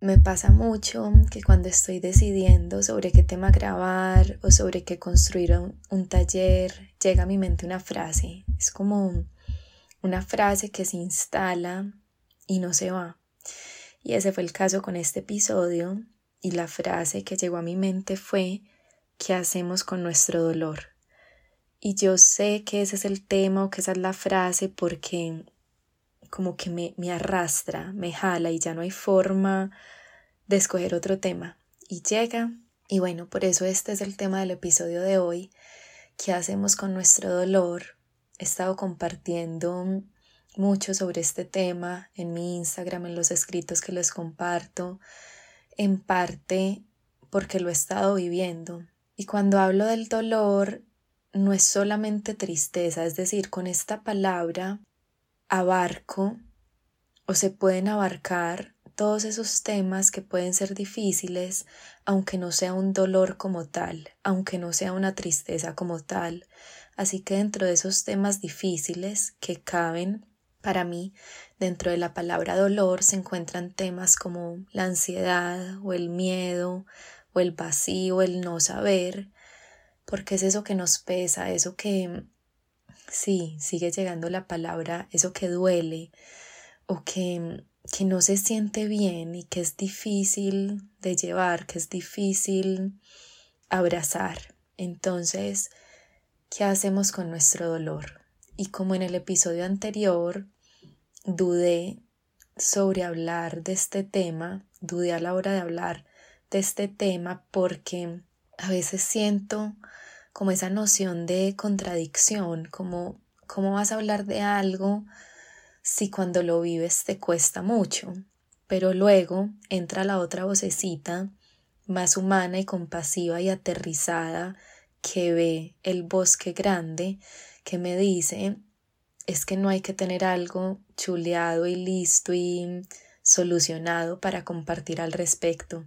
me pasa mucho que cuando estoy decidiendo sobre qué tema grabar o sobre qué construir un, taller, llega a mi mente una frase. Es como una frase que se instala y no se va. Y ese fue el caso con este episodio y la frase que llegó a mi mente fue ¿qué hacemos con nuestro dolor? Y yo sé que ese es el tema o que esa es la frase porque como que me, me arrastra, me jala y ya no hay forma de escoger otro tema. Y llega, y bueno, por eso este es el tema del episodio de hoy. ¿Qué hacemos con nuestro dolor? He estado compartiendo mucho sobre este tema en mi Instagram, en los escritos que les comparto, en parte porque lo he estado viviendo. Y cuando hablo del dolor, no es solamente tristeza, es decir, con esta palabra abarco o se pueden abarcar todos esos temas que pueden ser difíciles, aunque no sea un dolor como tal, aunque no sea una tristeza como tal. Así que dentro de esos temas difíciles que caben para mí, dentro de la palabra dolor se encuentran temas como la ansiedad o el miedo o el vacío, el no saber, porque es eso que nos pesa, eso que sí, sigue llegando la palabra, eso que duele o que, que no se siente bien y que es difícil de llevar, que es difícil abrazar. Entonces, ¿qué hacemos con nuestro dolor? Y como en el episodio anterior dudé sobre hablar de este tema, dudé a la hora de hablar de este tema porque a veces siento como esa noción de contradicción, como cómo vas a hablar de algo si cuando lo vives te cuesta mucho. Pero luego entra la otra vocecita más humana y compasiva y aterrizada que ve el bosque grande que me dice es que no hay que tener algo chuleado y listo y solucionado para compartir al respecto.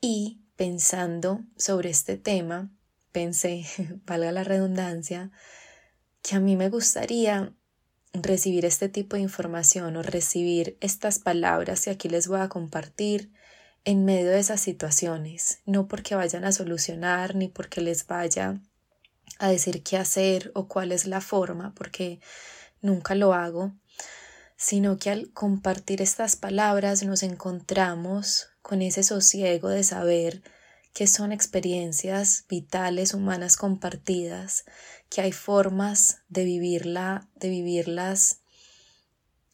Y pensando sobre este tema, pensé, valga la redundancia, que a mí me gustaría recibir este tipo de información o recibir estas palabras que aquí les voy a compartir en medio de esas situaciones, no porque vayan a solucionar ni porque les vaya a decir qué hacer o cuál es la forma, porque nunca lo hago, sino que al compartir estas palabras nos encontramos con ese sosiego de saber que son experiencias vitales humanas compartidas, que hay formas de vivirla, de vivirlas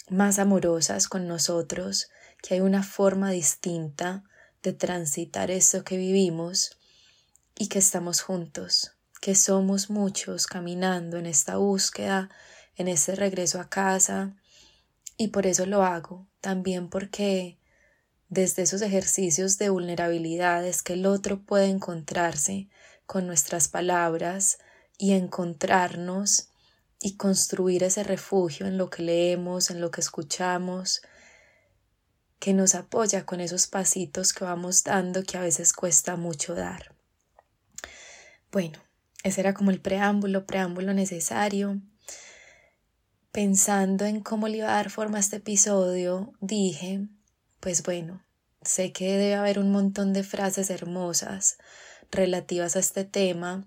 más amorosas con nosotros, que hay una forma distinta de transitar esto que vivimos y que estamos juntos, que somos muchos caminando en esta búsqueda, en este regreso a casa, y por eso lo hago, también porque desde esos ejercicios de vulnerabilidades que el otro puede encontrarse con nuestras palabras y encontrarnos y construir ese refugio en lo que leemos, en lo que escuchamos, que nos apoya con esos pasitos que vamos dando que a veces cuesta mucho dar. Bueno, ese era como el preámbulo, preámbulo necesario. Pensando en cómo le iba a dar forma a este episodio, dije pues bueno, sé que debe haber un montón de frases hermosas relativas a este tema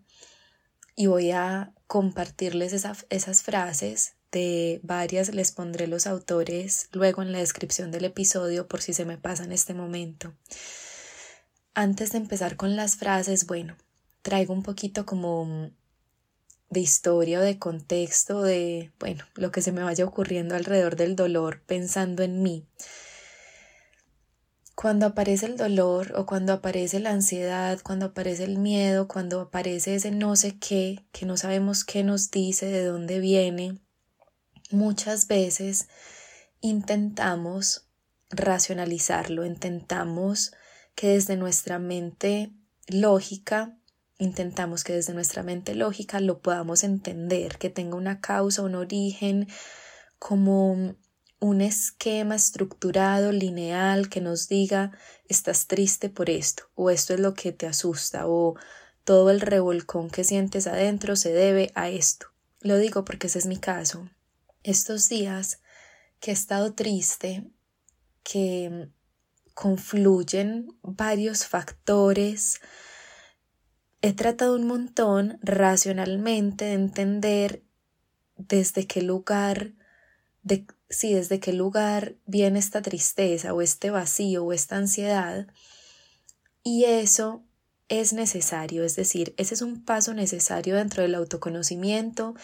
y voy a compartirles esas frases de varias les pondré los autores luego en la descripción del episodio por si se me pasa en este momento. Antes de empezar con las frases, bueno, traigo un poquito como de historia o de contexto de, bueno, lo que se me vaya ocurriendo alrededor del dolor pensando en mí. Cuando aparece el dolor o cuando aparece la ansiedad, cuando aparece el miedo, cuando aparece ese no sé qué, que no sabemos qué nos dice, de dónde viene, muchas veces intentamos racionalizarlo, intentamos que desde nuestra mente lógica, intentamos que desde nuestra mente lógica lo podamos entender, que tenga una causa, un origen, como un esquema estructurado, lineal, que nos diga estás triste por esto, o esto es lo que te asusta, o todo el revolcón que sientes adentro se debe a esto. Lo digo porque ese es mi caso. Estos días que he estado triste, que confluyen varios factores. He tratado un montón racionalmente de entender desde qué lugar, de, sí, desde qué lugar viene esta tristeza o este vacío o esta ansiedad. Y eso es necesario, es decir, ese es un paso necesario dentro del autoconocimiento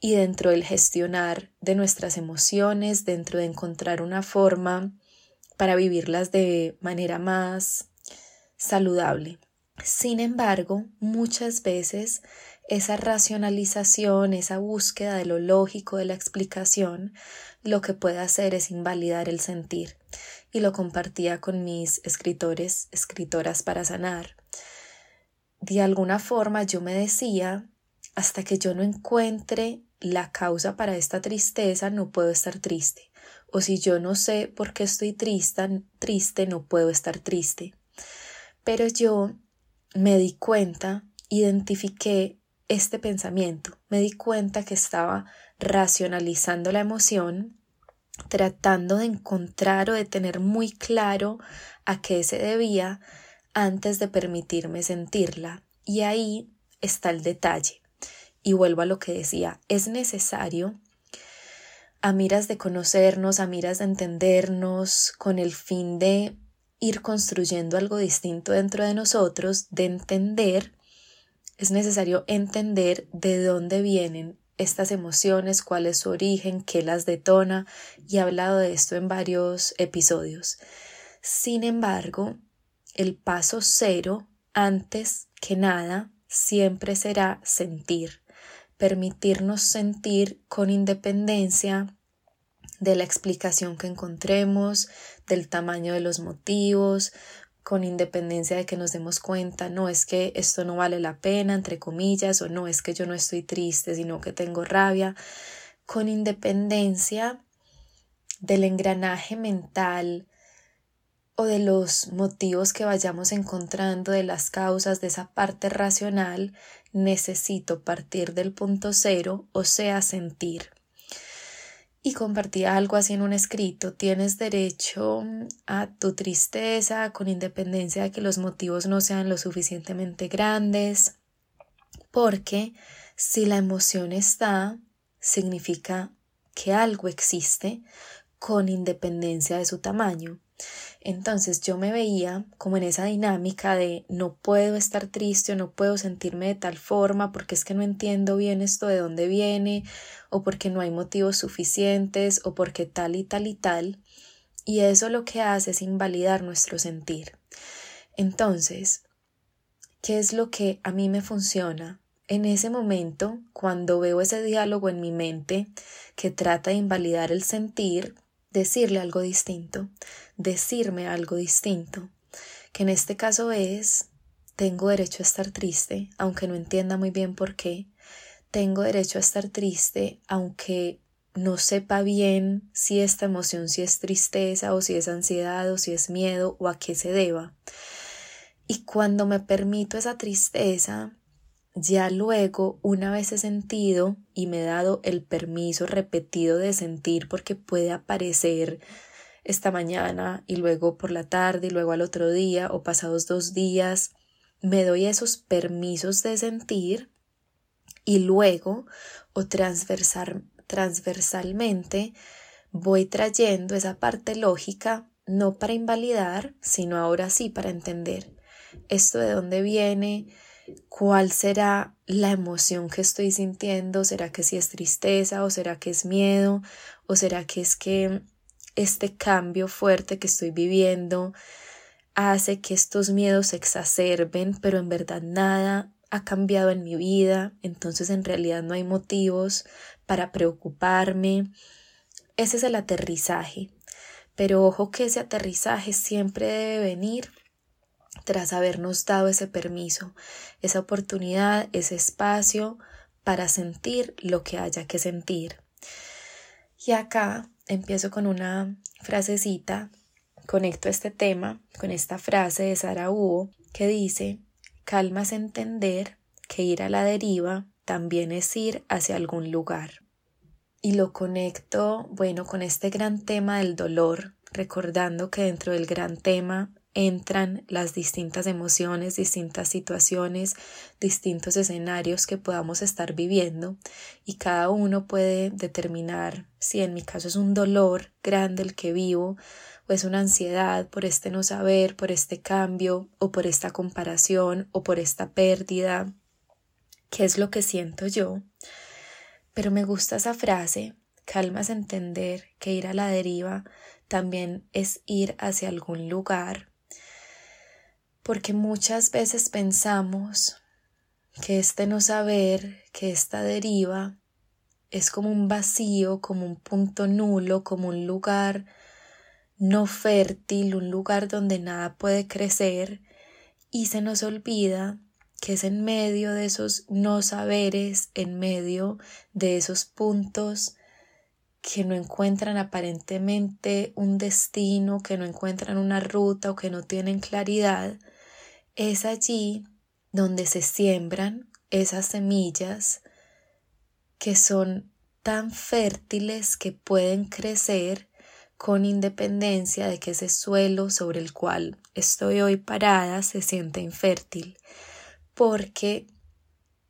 y dentro del gestionar de nuestras emociones, dentro de encontrar una forma para vivirlas de manera más saludable. Sin embargo, muchas veces esa racionalización, esa búsqueda de lo lógico, de la explicación, lo que puede hacer es invalidar el sentir. Y lo compartía con mis escritores, escritoras para sanar de alguna forma yo me decía, hasta que yo no encuentre la causa para esta tristeza, no puedo estar triste. O si yo no sé por qué estoy triste, triste, no puedo estar triste. Pero yo me di cuenta, identifiqué este pensamiento, me di cuenta que estaba racionalizando la emoción, tratando de encontrar o de tener muy claro a qué se debía, antes de permitirme sentirla. Y ahí está el detalle. Y vuelvo a lo que decía, es necesario a miras de conocernos, a miras de entendernos, con el fin de ir construyendo algo distinto dentro de nosotros, de entender, es necesario entender de dónde vienen estas emociones, cuál es su origen, qué las detona, y he hablado de esto en varios episodios. Sin embargo, el paso cero, antes que nada, siempre será sentir, permitirnos sentir con independencia de la explicación que encontremos, del tamaño de los motivos, con independencia de que nos demos cuenta, no es que esto no vale la pena, entre comillas, o no es que yo no estoy triste, sino que tengo rabia, con independencia del engranaje mental o de los motivos que vayamos encontrando, de las causas, de esa parte racional, necesito partir del punto cero, o sea, sentir. Y compartía algo así en un escrito, tienes derecho a tu tristeza con independencia de que los motivos no sean lo suficientemente grandes, porque si la emoción está, significa que algo existe con independencia de su tamaño. Entonces yo me veía como en esa dinámica de no puedo estar triste o no puedo sentirme de tal forma porque es que no entiendo bien esto de dónde viene o porque no hay motivos suficientes o porque tal y tal y tal. Y eso lo que hace es invalidar nuestro sentir. Entonces, ¿qué es lo que a mí me funciona? En ese momento, cuando veo ese diálogo en mi mente que trata de invalidar el sentir, decirle algo distinto, decirme algo distinto, que en este caso es, tengo derecho a estar triste, aunque no entienda muy bien por qué, tengo derecho a estar triste, aunque no sepa bien si esta emoción, si es tristeza o si es ansiedad o si es miedo o a qué se deba. Y cuando me permito esa tristeza, ya luego, una vez he sentido y me he dado el permiso repetido de sentir porque puede aparecer esta mañana y luego por la tarde y luego al otro día o pasados dos días, me doy esos permisos de sentir y luego o transversal, transversalmente voy trayendo esa parte lógica no para invalidar, sino ahora sí para entender esto de dónde viene, cuál será la emoción que estoy sintiendo, será que si es tristeza o será que es miedo o será que es que este cambio fuerte que estoy viviendo hace que estos miedos se exacerben, pero en verdad nada ha cambiado en mi vida, entonces en realidad no hay motivos para preocuparme. Ese es el aterrizaje. Pero ojo que ese aterrizaje siempre debe venir tras habernos dado ese permiso, esa oportunidad, ese espacio para sentir lo que haya que sentir. Y acá empiezo con una frasecita, conecto este tema con esta frase de Sara Hugo que dice, calma es entender que ir a la deriva también es ir hacia algún lugar. Y lo conecto, bueno, con este gran tema del dolor recordando que dentro del gran tema entran las distintas emociones, distintas situaciones, distintos escenarios que podamos estar viviendo y cada uno puede determinar si en mi caso es un dolor grande el que vivo o es una ansiedad por este no saber, por este cambio o por esta comparación o por esta pérdida, qué es lo que siento yo. Pero me gusta esa frase, calma es entender que ir a la deriva también es ir hacia algún lugar porque muchas veces pensamos que este no saber, que esta deriva es como un vacío, como un punto nulo, como un lugar no fértil, un lugar donde nada puede crecer y se nos olvida que es en medio de esos no saberes, en medio de esos puntos que no encuentran aparentemente un destino, que no encuentran una ruta o que no tienen claridad, es allí donde se siembran esas semillas que son tan fértiles que pueden crecer con independencia de que ese suelo sobre el cual estoy hoy parada se sienta infértil, porque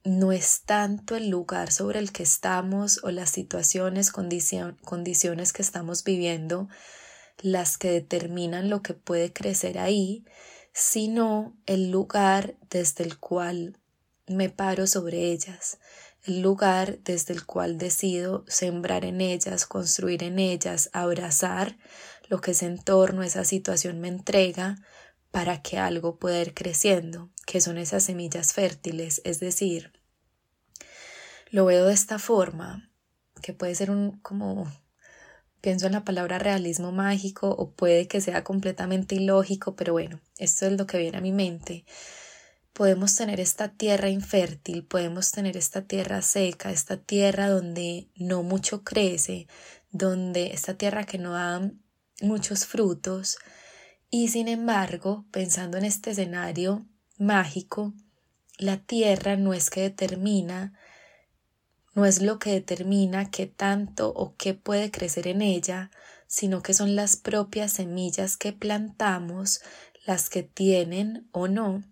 no es tanto el lugar sobre el que estamos o las situaciones, condiciones que estamos viviendo las que determinan lo que puede crecer ahí, sino el lugar desde el cual me paro sobre ellas, el lugar desde el cual decido sembrar en ellas, construir en ellas, abrazar lo que ese entorno, esa situación me entrega para que algo pueda ir creciendo, que son esas semillas fértiles, es decir, lo veo de esta forma, que puede ser un como pienso en la palabra realismo mágico o puede que sea completamente ilógico, pero bueno, esto es lo que viene a mi mente. Podemos tener esta tierra infértil, podemos tener esta tierra seca, esta tierra donde no mucho crece, donde esta tierra que no da muchos frutos, y sin embargo, pensando en este escenario mágico, la tierra no es que determina no es lo que determina qué tanto o qué puede crecer en ella, sino que son las propias semillas que plantamos las que tienen o no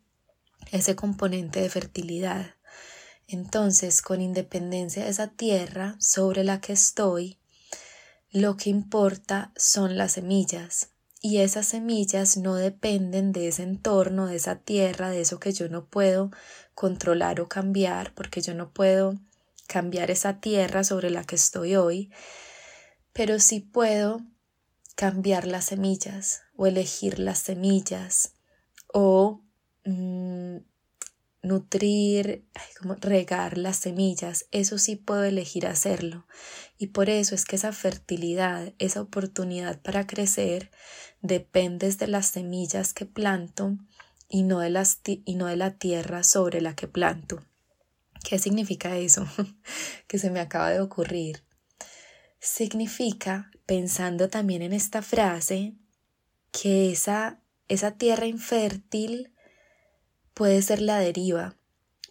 ese componente de fertilidad. Entonces, con independencia de esa tierra sobre la que estoy, lo que importa son las semillas. Y esas semillas no dependen de ese entorno, de esa tierra, de eso que yo no puedo controlar o cambiar, porque yo no puedo cambiar esa tierra sobre la que estoy hoy, pero sí puedo cambiar las semillas o elegir las semillas o mm, nutrir, como regar las semillas, eso sí puedo elegir hacerlo. Y por eso es que esa fertilidad, esa oportunidad para crecer, depende de las semillas que planto y no de, las, y no de la tierra sobre la que planto. ¿Qué significa eso que se me acaba de ocurrir? Significa, pensando también en esta frase, que esa, esa tierra infértil puede ser la deriva,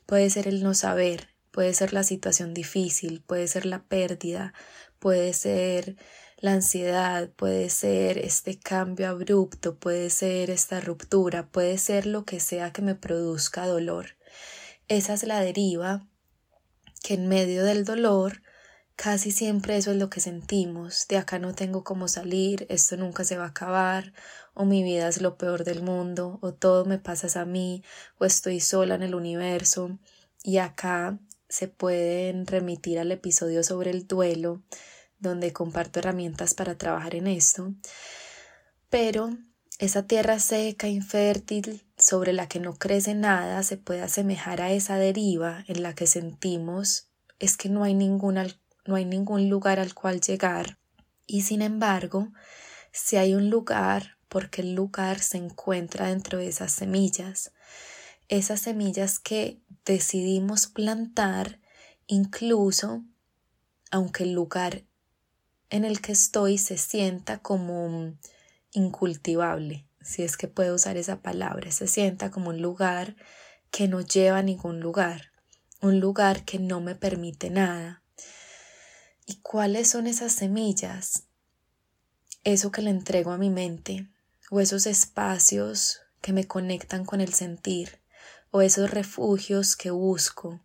puede ser el no saber, puede ser la situación difícil, puede ser la pérdida, puede ser la ansiedad, puede ser este cambio abrupto, puede ser esta ruptura, puede ser lo que sea que me produzca dolor. Esa es la deriva que en medio del dolor casi siempre eso es lo que sentimos, de acá no tengo cómo salir, esto nunca se va a acabar, o mi vida es lo peor del mundo, o todo me pasa a mí, o estoy sola en el universo, y acá se pueden remitir al episodio sobre el duelo, donde comparto herramientas para trabajar en esto, pero esa tierra seca, infértil, sobre la que no crece nada, se puede asemejar a esa deriva en la que sentimos es que no hay, no hay ningún lugar al cual llegar. Y sin embargo, si hay un lugar, porque el lugar se encuentra dentro de esas semillas, esas semillas que decidimos plantar, incluso aunque el lugar en el que estoy se sienta como incultivable, si es que puedo usar esa palabra, se sienta como un lugar que no lleva a ningún lugar, un lugar que no me permite nada. ¿Y cuáles son esas semillas? eso que le entrego a mi mente, o esos espacios que me conectan con el sentir, o esos refugios que busco.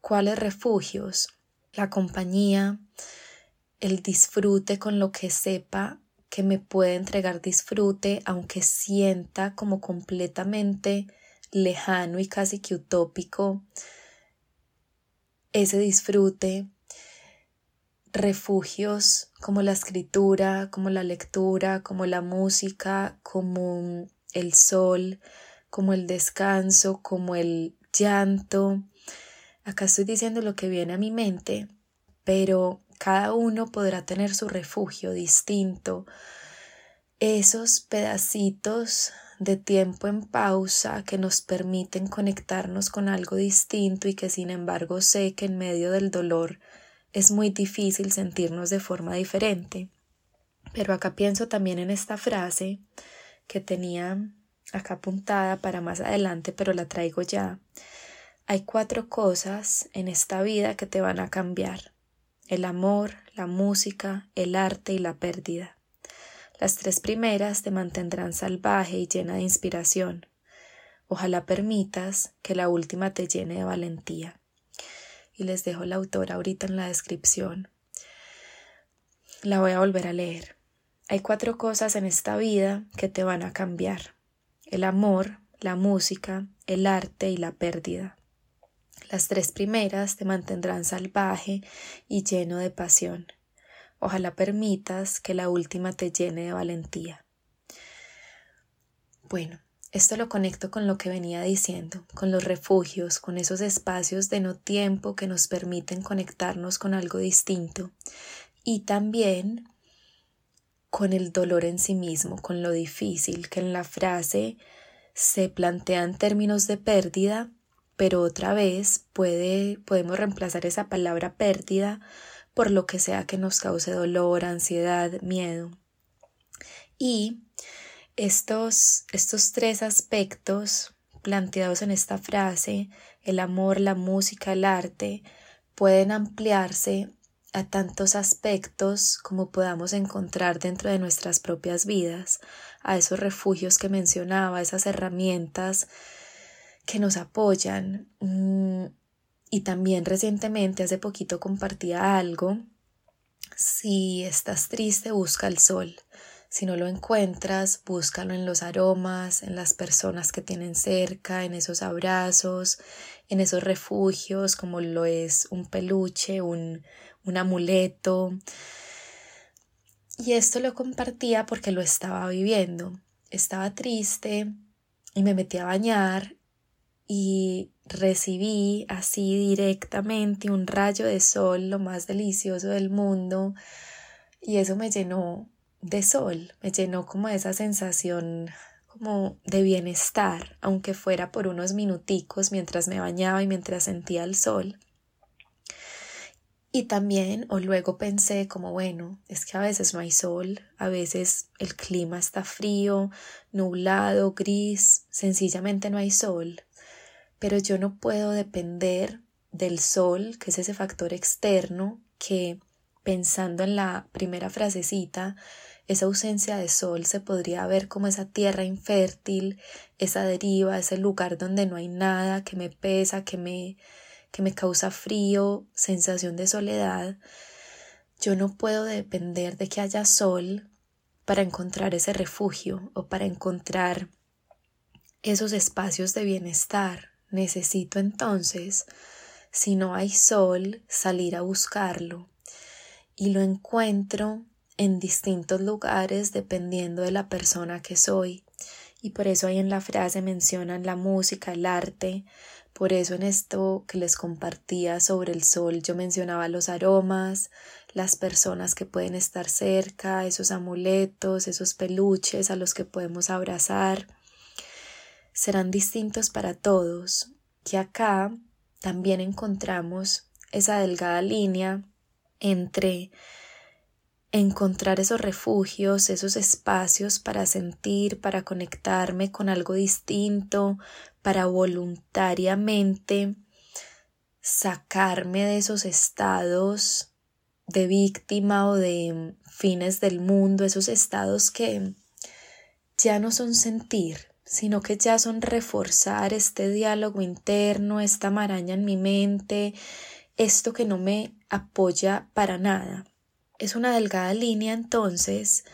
¿Cuáles refugios? La compañía, el disfrute con lo que sepa que me puede entregar disfrute, aunque sienta como completamente lejano y casi que utópico ese disfrute, refugios como la escritura, como la lectura, como la música, como el sol, como el descanso, como el llanto. Acá estoy diciendo lo que viene a mi mente, pero cada uno podrá tener su refugio distinto. Esos pedacitos de tiempo en pausa que nos permiten conectarnos con algo distinto y que sin embargo sé que en medio del dolor es muy difícil sentirnos de forma diferente. Pero acá pienso también en esta frase que tenía acá apuntada para más adelante, pero la traigo ya. Hay cuatro cosas en esta vida que te van a cambiar. El amor, la música, el arte y la pérdida. Las tres primeras te mantendrán salvaje y llena de inspiración. Ojalá permitas que la última te llene de valentía. Y les dejo la autora ahorita en la descripción. La voy a volver a leer. Hay cuatro cosas en esta vida que te van a cambiar. El amor, la música, el arte y la pérdida. Las tres primeras te mantendrán salvaje y lleno de pasión. Ojalá permitas que la última te llene de valentía. Bueno, esto lo conecto con lo que venía diciendo, con los refugios, con esos espacios de no tiempo que nos permiten conectarnos con algo distinto y también con el dolor en sí mismo, con lo difícil que en la frase se plantea en términos de pérdida, pero otra vez puede, podemos reemplazar esa palabra pérdida por lo que sea que nos cause dolor, ansiedad, miedo. Y estos, estos tres aspectos planteados en esta frase, el amor, la música, el arte, pueden ampliarse a tantos aspectos como podamos encontrar dentro de nuestras propias vidas, a esos refugios que mencionaba, esas herramientas que nos apoyan. Mm, y también recientemente, hace poquito, compartía algo. Si estás triste, busca el sol. Si no lo encuentras, búscalo en los aromas, en las personas que tienen cerca, en esos abrazos, en esos refugios como lo es un peluche, un, un amuleto. Y esto lo compartía porque lo estaba viviendo. Estaba triste y me metí a bañar y recibí así directamente un rayo de sol, lo más delicioso del mundo, y eso me llenó de sol, me llenó como esa sensación como de bienestar, aunque fuera por unos minuticos mientras me bañaba y mientras sentía el sol. Y también o luego pensé como bueno, es que a veces no hay sol, a veces el clima está frío, nublado, gris, sencillamente no hay sol pero yo no puedo depender del sol, que es ese factor externo que, pensando en la primera frasecita, esa ausencia de sol se podría ver como esa tierra infértil, esa deriva, ese lugar donde no hay nada que me pesa, que me, que me causa frío, sensación de soledad. Yo no puedo depender de que haya sol para encontrar ese refugio o para encontrar esos espacios de bienestar. Necesito entonces, si no hay sol, salir a buscarlo y lo encuentro en distintos lugares dependiendo de la persona que soy. Y por eso ahí en la frase mencionan la música, el arte. Por eso en esto que les compartía sobre el sol yo mencionaba los aromas, las personas que pueden estar cerca, esos amuletos, esos peluches a los que podemos abrazar serán distintos para todos, que acá también encontramos esa delgada línea entre encontrar esos refugios, esos espacios para sentir, para conectarme con algo distinto, para voluntariamente sacarme de esos estados de víctima o de fines del mundo, esos estados que ya no son sentir, sino que ya son reforzar este diálogo interno, esta maraña en mi mente, esto que no me apoya para nada. Es una delgada línea entonces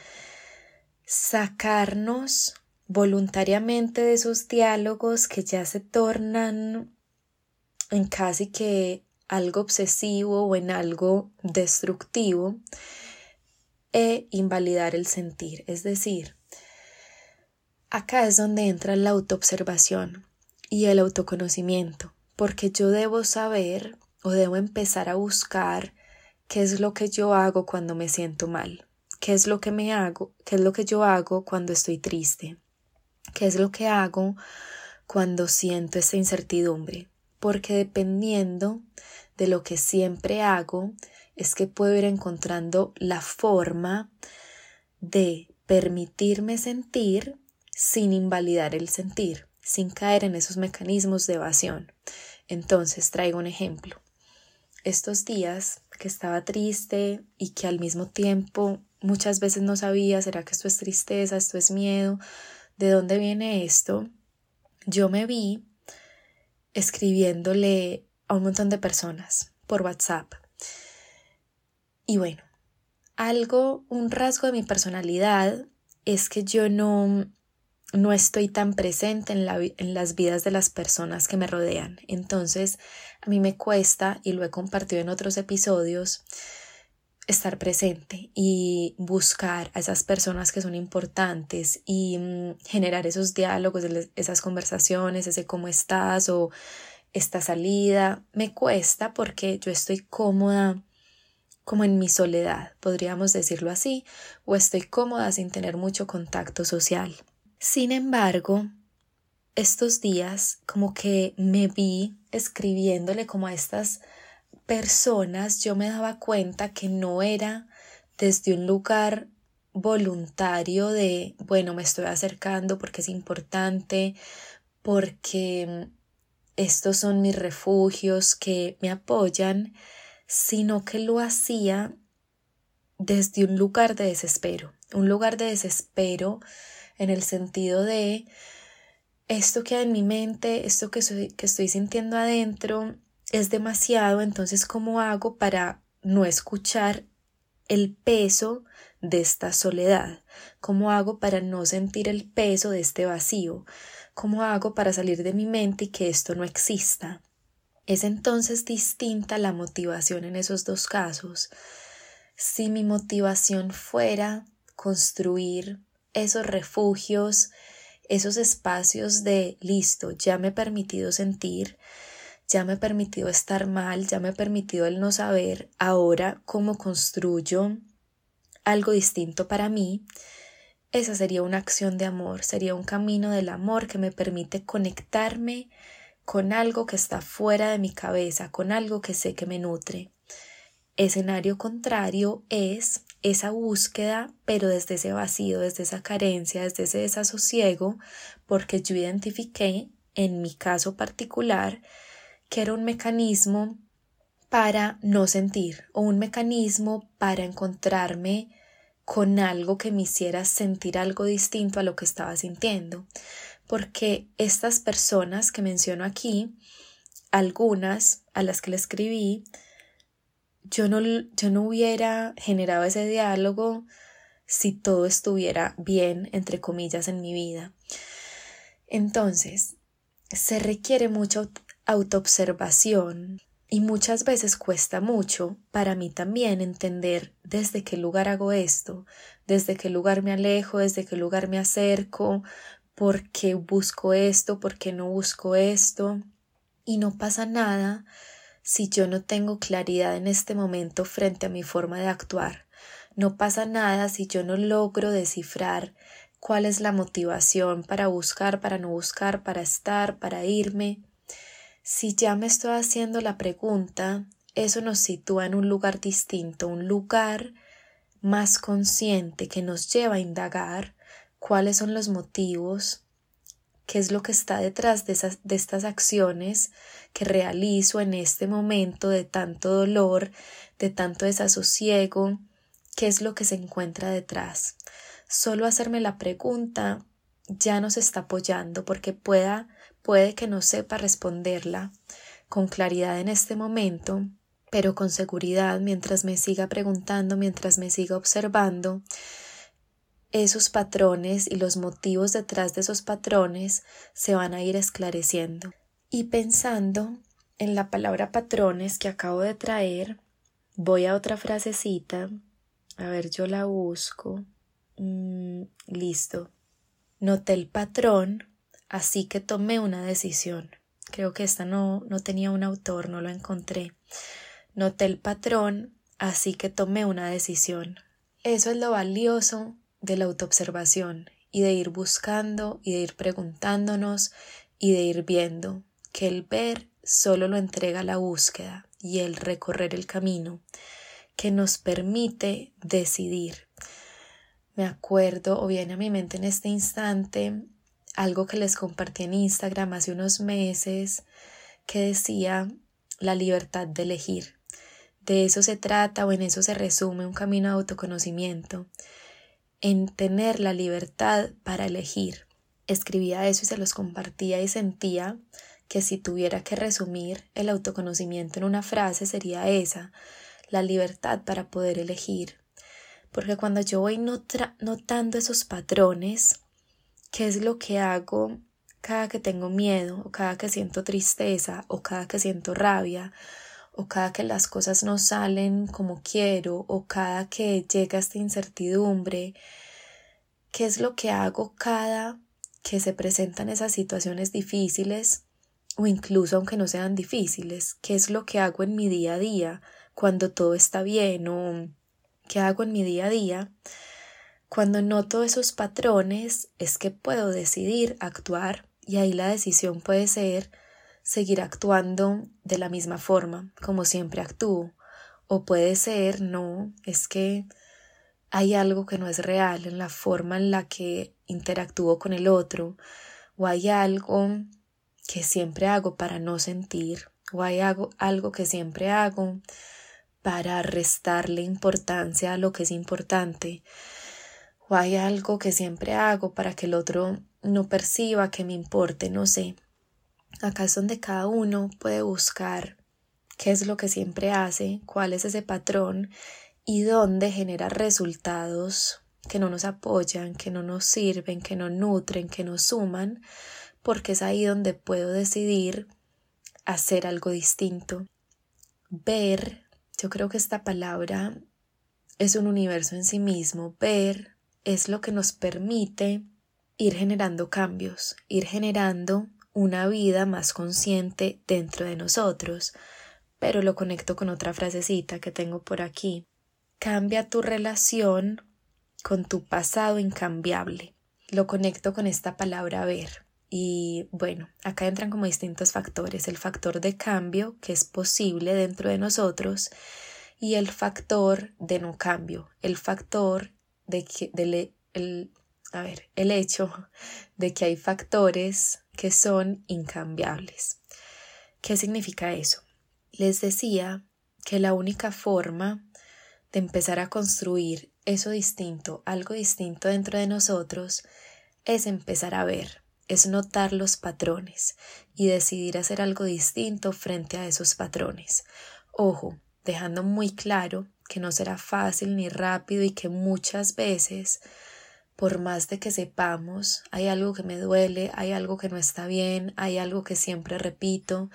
sacarnos voluntariamente de esos diálogos que ya se tornan en casi que algo obsesivo o en algo destructivo e invalidar el sentir. Es decir, acá es donde entra la autoobservación y el autoconocimiento, porque yo debo saber o debo empezar a buscar qué es lo que yo hago cuando me siento mal, qué es lo que me hago, qué es lo que yo hago cuando estoy triste, qué es lo que hago cuando siento esa incertidumbre, porque dependiendo de lo que siempre hago, es que puedo ir encontrando la forma de permitirme sentir sin invalidar el sentir, sin caer en esos mecanismos de evasión. Entonces traigo un ejemplo. Estos días que estaba triste y que al mismo tiempo muchas veces no sabía, ¿será que esto es tristeza, esto es miedo? ¿De dónde viene esto? Yo me vi escribiéndole a un montón de personas por WhatsApp. Y bueno, algo, un rasgo de mi personalidad es que yo no, no estoy tan presente en, la, en las vidas de las personas que me rodean. Entonces, a mí me cuesta, y lo he compartido en otros episodios, estar presente y buscar a esas personas que son importantes y mm, generar esos diálogos, esas conversaciones, ese cómo estás o esta salida. Me cuesta porque yo estoy cómoda como en mi soledad, podríamos decirlo así, o estoy cómoda sin tener mucho contacto social. Sin embargo, estos días como que me vi escribiéndole como a estas personas, yo me daba cuenta que no era desde un lugar voluntario de, bueno, me estoy acercando porque es importante, porque estos son mis refugios que me apoyan, sino que lo hacía desde un lugar de desespero, un lugar de desespero en el sentido de esto que hay en mi mente, esto que, que estoy sintiendo adentro es demasiado, entonces ¿cómo hago para no escuchar el peso de esta soledad? ¿Cómo hago para no sentir el peso de este vacío? ¿Cómo hago para salir de mi mente y que esto no exista? Es entonces distinta la motivación en esos dos casos. Si mi motivación fuera construir esos refugios, esos espacios de listo, ya me he permitido sentir, ya me he permitido estar mal, ya me he permitido el no saber, ahora cómo construyo algo distinto para mí, esa sería una acción de amor, sería un camino del amor que me permite conectarme con algo que está fuera de mi cabeza, con algo que sé que me nutre. Escenario contrario es esa búsqueda, pero desde ese vacío, desde esa carencia, desde ese desasosiego, porque yo identifiqué, en mi caso particular, que era un mecanismo para no sentir o un mecanismo para encontrarme con algo que me hiciera sentir algo distinto a lo que estaba sintiendo. Porque estas personas que menciono aquí, algunas a las que le escribí, yo no, yo no hubiera generado ese diálogo si todo estuviera bien, entre comillas, en mi vida. Entonces, se requiere mucha autoobservación y muchas veces cuesta mucho para mí también entender desde qué lugar hago esto, desde qué lugar me alejo, desde qué lugar me acerco, por qué busco esto, por qué no busco esto. Y no pasa nada si yo no tengo claridad en este momento frente a mi forma de actuar. No pasa nada si yo no logro descifrar cuál es la motivación para buscar, para no buscar, para estar, para irme. Si ya me estoy haciendo la pregunta, eso nos sitúa en un lugar distinto, un lugar más consciente que nos lleva a indagar cuáles son los motivos, qué es lo que está detrás de, esas, de estas acciones que realizo en este momento de tanto dolor, de tanto desasosiego, qué es lo que se encuentra detrás. Solo hacerme la pregunta ya nos está apoyando porque pueda, puede que no sepa responderla con claridad en este momento, pero con seguridad mientras me siga preguntando, mientras me siga observando, esos patrones y los motivos detrás de esos patrones se van a ir esclareciendo. Y pensando en la palabra patrones que acabo de traer, voy a otra frasecita. A ver, yo la busco. Mm, listo. Noté el patrón, así que tomé una decisión. Creo que esta no, no tenía un autor, no lo encontré. Noté el patrón, así que tomé una decisión. Eso es lo valioso de la autoobservación y de ir buscando y de ir preguntándonos y de ir viendo que el ver solo lo entrega la búsqueda y el recorrer el camino que nos permite decidir. Me acuerdo o viene a mi mente en este instante algo que les compartí en Instagram hace unos meses que decía la libertad de elegir. De eso se trata o en eso se resume un camino de autoconocimiento, en tener la libertad para elegir. Escribía eso y se los compartía y sentía que si tuviera que resumir el autoconocimiento en una frase sería esa, la libertad para poder elegir. Porque cuando yo voy notando esos patrones, qué es lo que hago cada que tengo miedo, o cada que siento tristeza, o cada que siento rabia, o cada que las cosas no salen como quiero, o cada que llega esta incertidumbre, qué es lo que hago cada que se presentan esas situaciones difíciles, o incluso aunque no sean difíciles, qué es lo que hago en mi día a día cuando todo está bien, o qué hago en mi día a día cuando noto esos patrones es que puedo decidir actuar y ahí la decisión puede ser seguir actuando de la misma forma como siempre actúo o puede ser no, es que hay algo que no es real en la forma en la que interactúo con el otro o hay algo que siempre hago para no sentir o hay algo, algo que siempre hago para restarle importancia a lo que es importante o hay algo que siempre hago para que el otro no perciba que me importe, no sé. Acá es donde cada uno puede buscar qué es lo que siempre hace, cuál es ese patrón y dónde genera resultados que no nos apoyan, que no nos sirven, que no nutren, que nos suman, porque es ahí donde puedo decidir hacer algo distinto. Ver, yo creo que esta palabra es un universo en sí mismo, ver es lo que nos permite ir generando cambios, ir generando una vida más consciente dentro de nosotros. Pero lo conecto con otra frasecita que tengo por aquí. Cambia tu relación con tu pasado incambiable. Lo conecto con esta palabra ver. Y bueno, acá entran como distintos factores. El factor de cambio que es posible dentro de nosotros y el factor de no cambio, el factor de que, el, a ver, el hecho de que hay factores que son incambiables. ¿Qué significa eso? Les decía que la única forma de empezar a construir eso distinto, algo distinto dentro de nosotros, es empezar a ver, es notar los patrones y decidir hacer algo distinto frente a esos patrones. Ojo, dejando muy claro que no será fácil ni rápido y que muchas veces, por más de que sepamos, hay algo que me duele, hay algo que no está bien, hay algo que siempre repito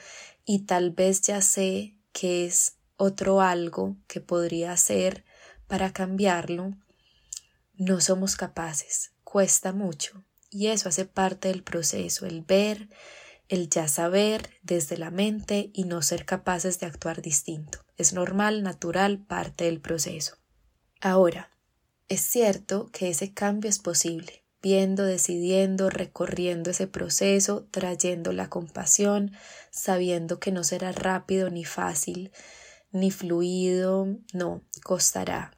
y tal vez ya sé que es otro algo que podría hacer para cambiarlo, no somos capaces, cuesta mucho y eso hace parte del proceso, el ver, el ya saber desde la mente y no ser capaces de actuar distinto. Es normal, natural, parte del proceso. Ahora, es cierto que ese cambio es posible, viendo, decidiendo, recorriendo ese proceso, trayendo la compasión, sabiendo que no será rápido ni fácil, ni fluido, no, costará.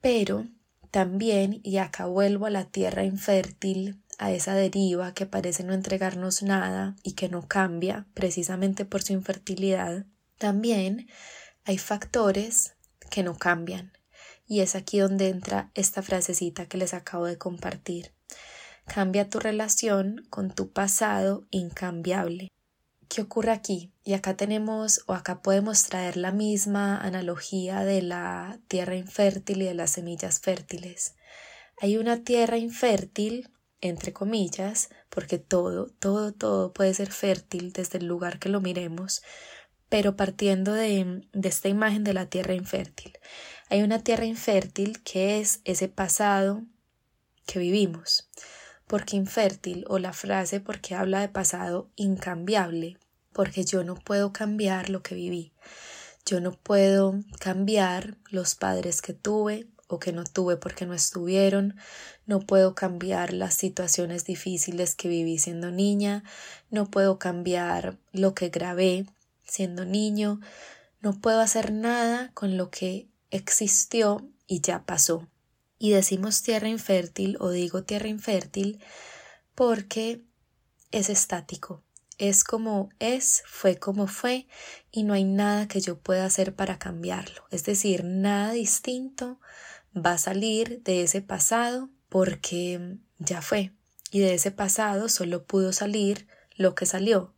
Pero también, y acá vuelvo a la tierra infértil, a esa deriva que parece no entregarnos nada y que no cambia precisamente por su infertilidad, también hay factores que no cambian. Y es aquí donde entra esta frasecita que les acabo de compartir. Cambia tu relación con tu pasado incambiable. ¿Qué ocurre aquí? Y acá tenemos o acá podemos traer la misma analogía de la tierra infértil y de las semillas fértiles. Hay una tierra infértil, entre comillas, porque todo, todo, todo puede ser fértil desde el lugar que lo miremos, pero partiendo de, de esta imagen de la tierra infértil. Hay una tierra infértil que es ese pasado que vivimos. Porque infértil o la frase porque habla de pasado incambiable, porque yo no puedo cambiar lo que viví. Yo no puedo cambiar los padres que tuve o que no tuve porque no estuvieron. No puedo cambiar las situaciones difíciles que viví siendo niña. No puedo cambiar lo que grabé siendo niño. No puedo hacer nada con lo que existió y ya pasó. Y decimos tierra infértil o digo tierra infértil porque es estático. Es como es, fue como fue y no hay nada que yo pueda hacer para cambiarlo. Es decir, nada distinto va a salir de ese pasado porque ya fue. Y de ese pasado solo pudo salir lo que salió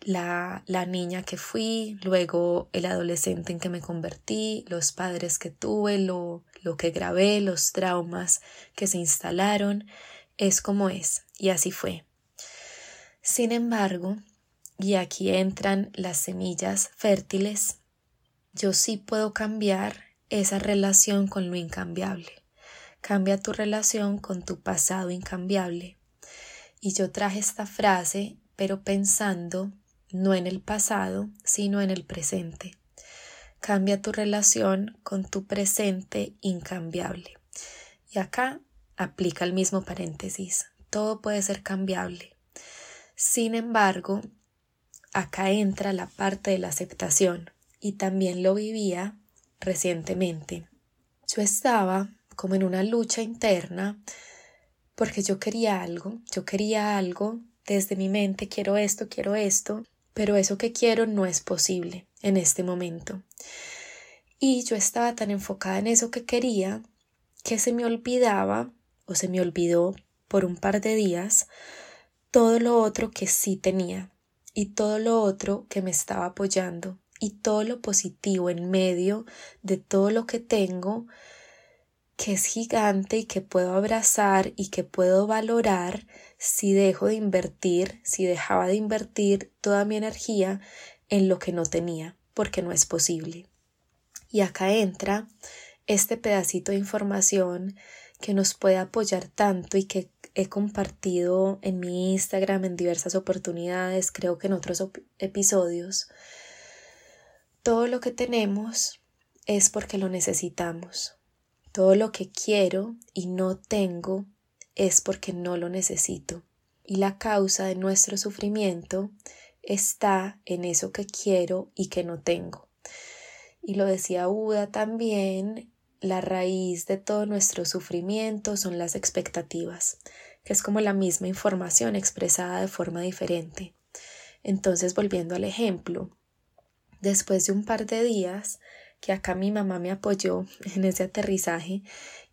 la, la niña que fui, luego el adolescente en que me convertí, los padres que tuve, lo, lo que grabé, los traumas que se instalaron, es como es, y así fue. Sin embargo, y aquí entran las semillas fértiles, yo sí puedo cambiar esa relación con lo incambiable. Cambia tu relación con tu pasado incambiable. Y yo traje esta frase, pero pensando no en el pasado, sino en el presente. Cambia tu relación con tu presente incambiable. Y acá aplica el mismo paréntesis. Todo puede ser cambiable. Sin embargo, acá entra la parte de la aceptación y también lo vivía recientemente. Yo estaba como en una lucha interna porque yo quería algo, yo quería algo desde mi mente, quiero esto, quiero esto, pero eso que quiero no es posible en este momento. Y yo estaba tan enfocada en eso que quería que se me olvidaba o se me olvidó por un par de días todo lo otro que sí tenía y todo lo otro que me estaba apoyando y todo lo positivo en medio de todo lo que tengo que es gigante y que puedo abrazar y que puedo valorar si dejo de invertir, si dejaba de invertir toda mi energía en lo que no tenía, porque no es posible. Y acá entra este pedacito de información que nos puede apoyar tanto y que he compartido en mi Instagram en diversas oportunidades, creo que en otros episodios. Todo lo que tenemos es porque lo necesitamos. Todo lo que quiero y no tengo es porque no lo necesito. Y la causa de nuestro sufrimiento está en eso que quiero y que no tengo. Y lo decía Buda también, la raíz de todo nuestro sufrimiento son las expectativas, que es como la misma información expresada de forma diferente. Entonces, volviendo al ejemplo, después de un par de días que acá mi mamá me apoyó en ese aterrizaje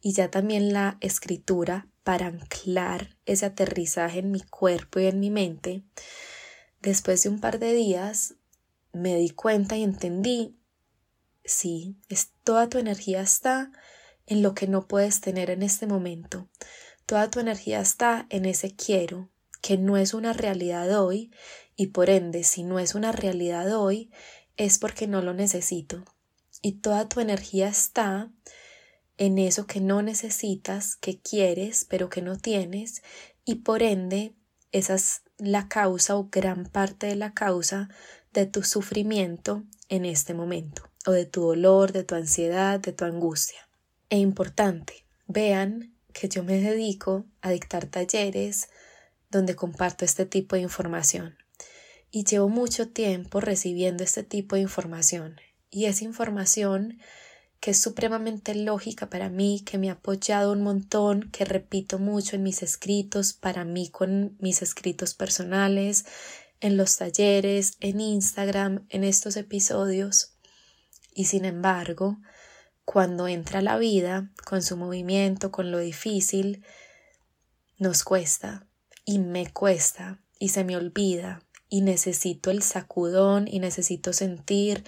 y ya también la escritura para anclar ese aterrizaje en mi cuerpo y en mi mente, después de un par de días me di cuenta y entendí, sí, es, toda tu energía está en lo que no puedes tener en este momento, toda tu energía está en ese quiero, que no es una realidad hoy, y por ende, si no es una realidad hoy, es porque no lo necesito y toda tu energía está en eso que no necesitas, que quieres, pero que no tienes, y por ende esa es la causa o gran parte de la causa de tu sufrimiento en este momento, o de tu dolor, de tu ansiedad, de tu angustia. E importante, vean que yo me dedico a dictar talleres donde comparto este tipo de información. Y llevo mucho tiempo recibiendo este tipo de información, y esa información que es supremamente lógica para mí, que me ha apoyado un montón, que repito mucho en mis escritos, para mí con mis escritos personales, en los talleres, en Instagram, en estos episodios. Y sin embargo, cuando entra la vida, con su movimiento, con lo difícil, nos cuesta y me cuesta y se me olvida y necesito el sacudón y necesito sentir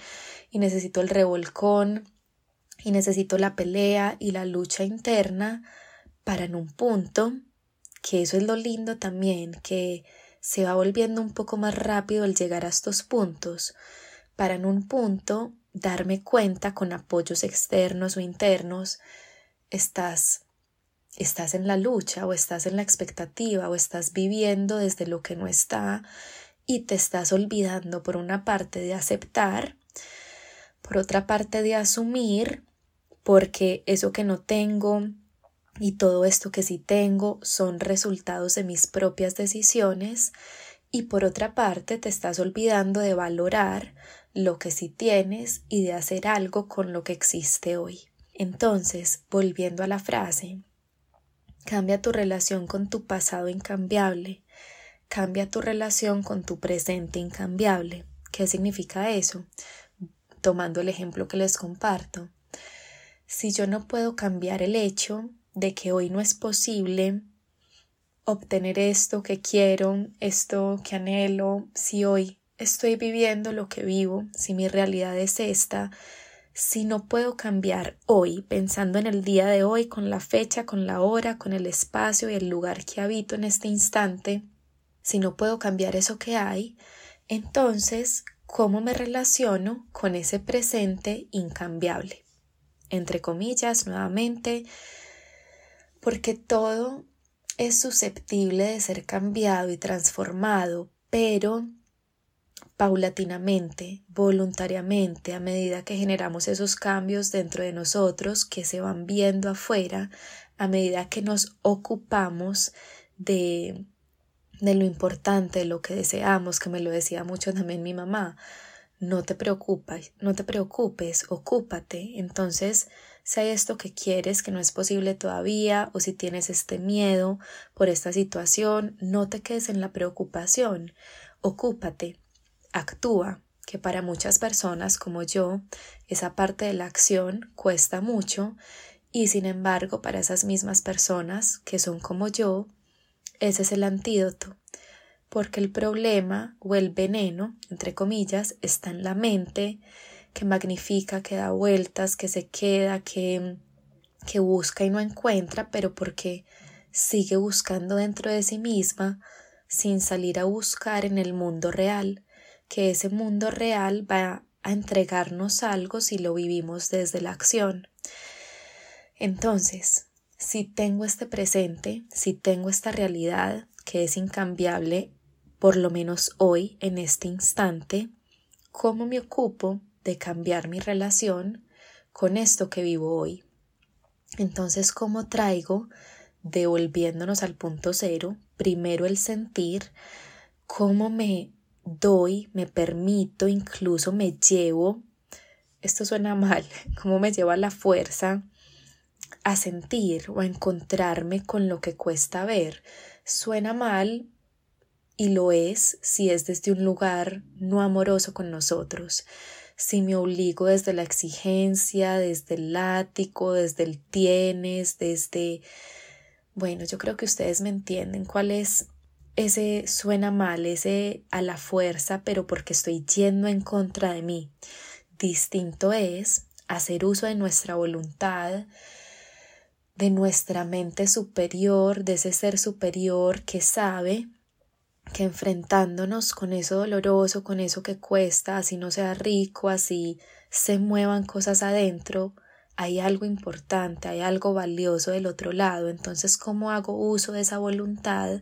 y necesito el revolcón y necesito la pelea y la lucha interna para en un punto, que eso es lo lindo también, que se va volviendo un poco más rápido el llegar a estos puntos, para en un punto darme cuenta con apoyos externos o internos, estás estás en la lucha o estás en la expectativa o estás viviendo desde lo que no está y te estás olvidando por una parte de aceptar, por otra parte de asumir, porque eso que no tengo y todo esto que sí tengo son resultados de mis propias decisiones y por otra parte te estás olvidando de valorar lo que sí tienes y de hacer algo con lo que existe hoy. Entonces, volviendo a la frase, cambia tu relación con tu pasado incambiable, Cambia tu relación con tu presente incambiable. ¿Qué significa eso? Tomando el ejemplo que les comparto. Si yo no puedo cambiar el hecho de que hoy no es posible obtener esto que quiero, esto que anhelo, si hoy estoy viviendo lo que vivo, si mi realidad es esta, si no puedo cambiar hoy, pensando en el día de hoy, con la fecha, con la hora, con el espacio y el lugar que habito en este instante, si no puedo cambiar eso que hay, entonces, ¿cómo me relaciono con ese presente incambiable? Entre comillas, nuevamente, porque todo es susceptible de ser cambiado y transformado, pero paulatinamente, voluntariamente, a medida que generamos esos cambios dentro de nosotros que se van viendo afuera, a medida que nos ocupamos de de lo importante, lo que deseamos, que me lo decía mucho también mi mamá. No te preocupes, no te preocupes, ocúpate. Entonces, si hay esto que quieres que no es posible todavía, o si tienes este miedo por esta situación, no te quedes en la preocupación. Ocúpate, actúa, que para muchas personas como yo, esa parte de la acción cuesta mucho, y sin embargo, para esas mismas personas que son como yo, ese es el antídoto, porque el problema o el veneno, entre comillas, está en la mente, que magnifica, que da vueltas, que se queda, que, que busca y no encuentra, pero porque sigue buscando dentro de sí misma sin salir a buscar en el mundo real, que ese mundo real va a entregarnos algo si lo vivimos desde la acción. Entonces, si tengo este presente, si tengo esta realidad que es incambiable, por lo menos hoy, en este instante, ¿cómo me ocupo de cambiar mi relación con esto que vivo hoy? Entonces, ¿cómo traigo, devolviéndonos al punto cero, primero el sentir, cómo me doy, me permito, incluso me llevo, esto suena mal, cómo me lleva la fuerza a sentir o a encontrarme con lo que cuesta ver. Suena mal y lo es si es desde un lugar no amoroso con nosotros. Si me obligo desde la exigencia, desde el látigo, desde el tienes, desde... Bueno, yo creo que ustedes me entienden cuál es ese suena mal, ese a la fuerza, pero porque estoy yendo en contra de mí. Distinto es hacer uso de nuestra voluntad, de nuestra mente superior, de ese ser superior que sabe que enfrentándonos con eso doloroso, con eso que cuesta, así no sea rico, así se muevan cosas adentro, hay algo importante, hay algo valioso del otro lado. Entonces, ¿cómo hago uso de esa voluntad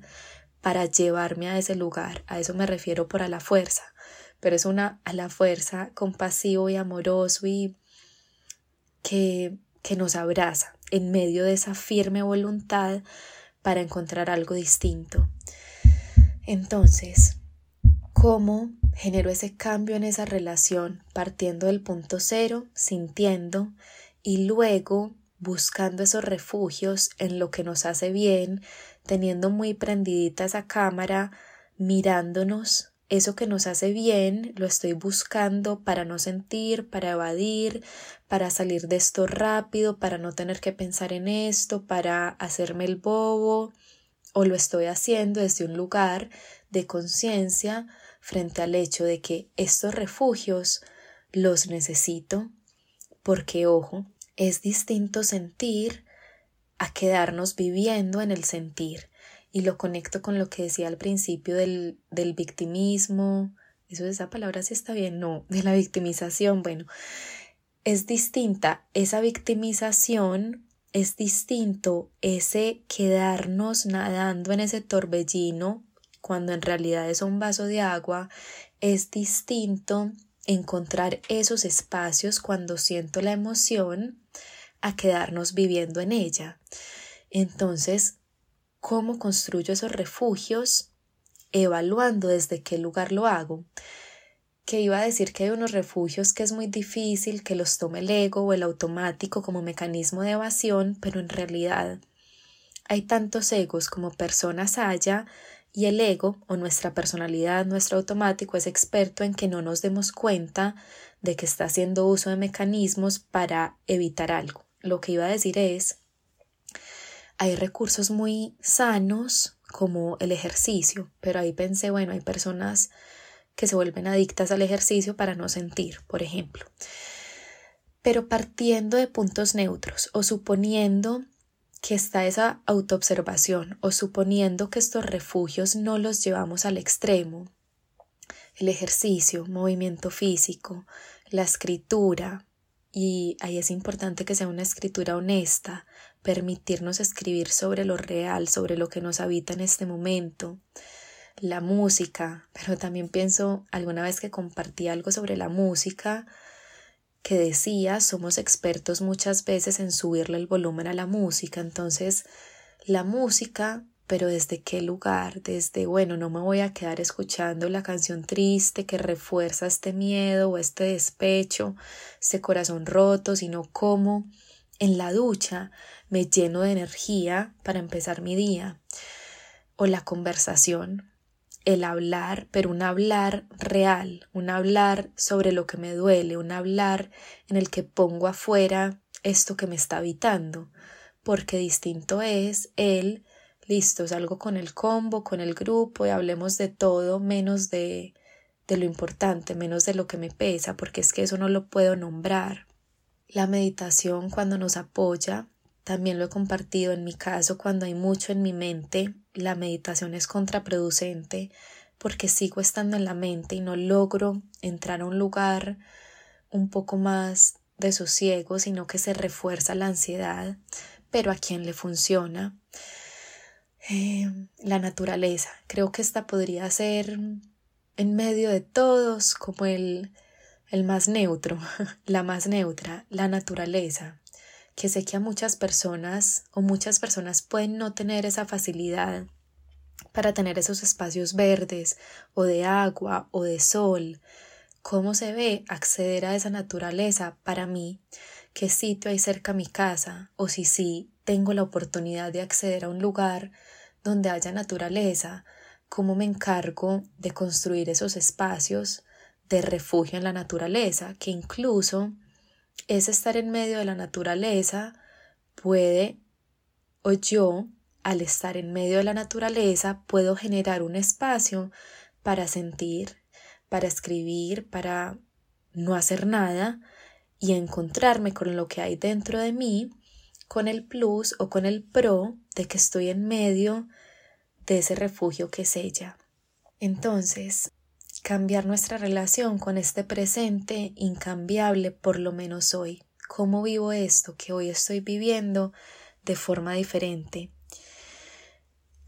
para llevarme a ese lugar? A eso me refiero por a la fuerza, pero es una a la fuerza compasivo y amoroso y que, que nos abraza, en medio de esa firme voluntad para encontrar algo distinto. Entonces, ¿cómo genero ese cambio en esa relación partiendo del punto cero, sintiendo y luego buscando esos refugios en lo que nos hace bien, teniendo muy prendidita esa cámara, mirándonos eso que nos hace bien lo estoy buscando para no sentir, para evadir, para salir de esto rápido, para no tener que pensar en esto, para hacerme el bobo, o lo estoy haciendo desde un lugar de conciencia frente al hecho de que estos refugios los necesito, porque ojo, es distinto sentir a quedarnos viviendo en el sentir y lo conecto con lo que decía al principio del, del victimismo, eso esa palabra sí está bien, no, de la victimización, bueno, es distinta esa victimización, es distinto ese quedarnos nadando en ese torbellino cuando en realidad es un vaso de agua, es distinto encontrar esos espacios cuando siento la emoción a quedarnos viviendo en ella. Entonces, cómo construyo esos refugios, evaluando desde qué lugar lo hago. Que iba a decir que hay unos refugios que es muy difícil que los tome el ego o el automático como mecanismo de evasión, pero en realidad hay tantos egos como personas haya y el ego o nuestra personalidad, nuestro automático es experto en que no nos demos cuenta de que está haciendo uso de mecanismos para evitar algo. Lo que iba a decir es hay recursos muy sanos como el ejercicio, pero ahí pensé, bueno, hay personas que se vuelven adictas al ejercicio para no sentir, por ejemplo. Pero partiendo de puntos neutros o suponiendo que está esa autoobservación o suponiendo que estos refugios no los llevamos al extremo, el ejercicio, movimiento físico, la escritura, y ahí es importante que sea una escritura honesta, permitirnos escribir sobre lo real, sobre lo que nos habita en este momento, la música, pero también pienso alguna vez que compartí algo sobre la música, que decía, somos expertos muchas veces en subirle el volumen a la música, entonces la música, pero desde qué lugar, desde, bueno, no me voy a quedar escuchando la canción triste que refuerza este miedo o este despecho, este corazón roto, sino cómo en la ducha me lleno de energía para empezar mi día. O la conversación, el hablar, pero un hablar real, un hablar sobre lo que me duele, un hablar en el que pongo afuera esto que me está habitando, porque distinto es el listo, salgo con el combo, con el grupo y hablemos de todo menos de de lo importante, menos de lo que me pesa, porque es que eso no lo puedo nombrar. La meditación cuando nos apoya también lo he compartido en mi caso cuando hay mucho en mi mente, la meditación es contraproducente porque sigo estando en la mente y no logro entrar a un lugar un poco más de sosiego, sino que se refuerza la ansiedad, pero a quien le funciona. Eh, la naturaleza, creo que esta podría ser en medio de todos como el, el más neutro, la más neutra, la naturaleza que sé que a muchas personas o muchas personas pueden no tener esa facilidad para tener esos espacios verdes o de agua o de sol. ¿Cómo se ve acceder a esa naturaleza para mí? ¿Qué sitio hay cerca a mi casa? O si sí, tengo la oportunidad de acceder a un lugar donde haya naturaleza, ¿cómo me encargo de construir esos espacios de refugio en la naturaleza que incluso es estar en medio de la naturaleza, puede o yo, al estar en medio de la naturaleza, puedo generar un espacio para sentir, para escribir, para no hacer nada y encontrarme con lo que hay dentro de mí, con el plus o con el pro de que estoy en medio de ese refugio que es ella. Entonces, cambiar nuestra relación con este presente incambiable por lo menos hoy. ¿Cómo vivo esto que hoy estoy viviendo de forma diferente?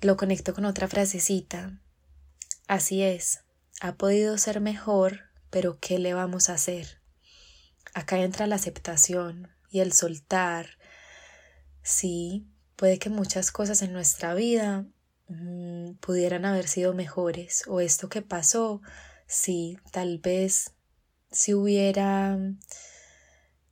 Lo conecto con otra frasecita. Así es, ha podido ser mejor, pero ¿qué le vamos a hacer? Acá entra la aceptación y el soltar. Sí, puede que muchas cosas en nuestra vida Mm, pudieran haber sido mejores o esto que pasó, sí, tal vez si hubiera,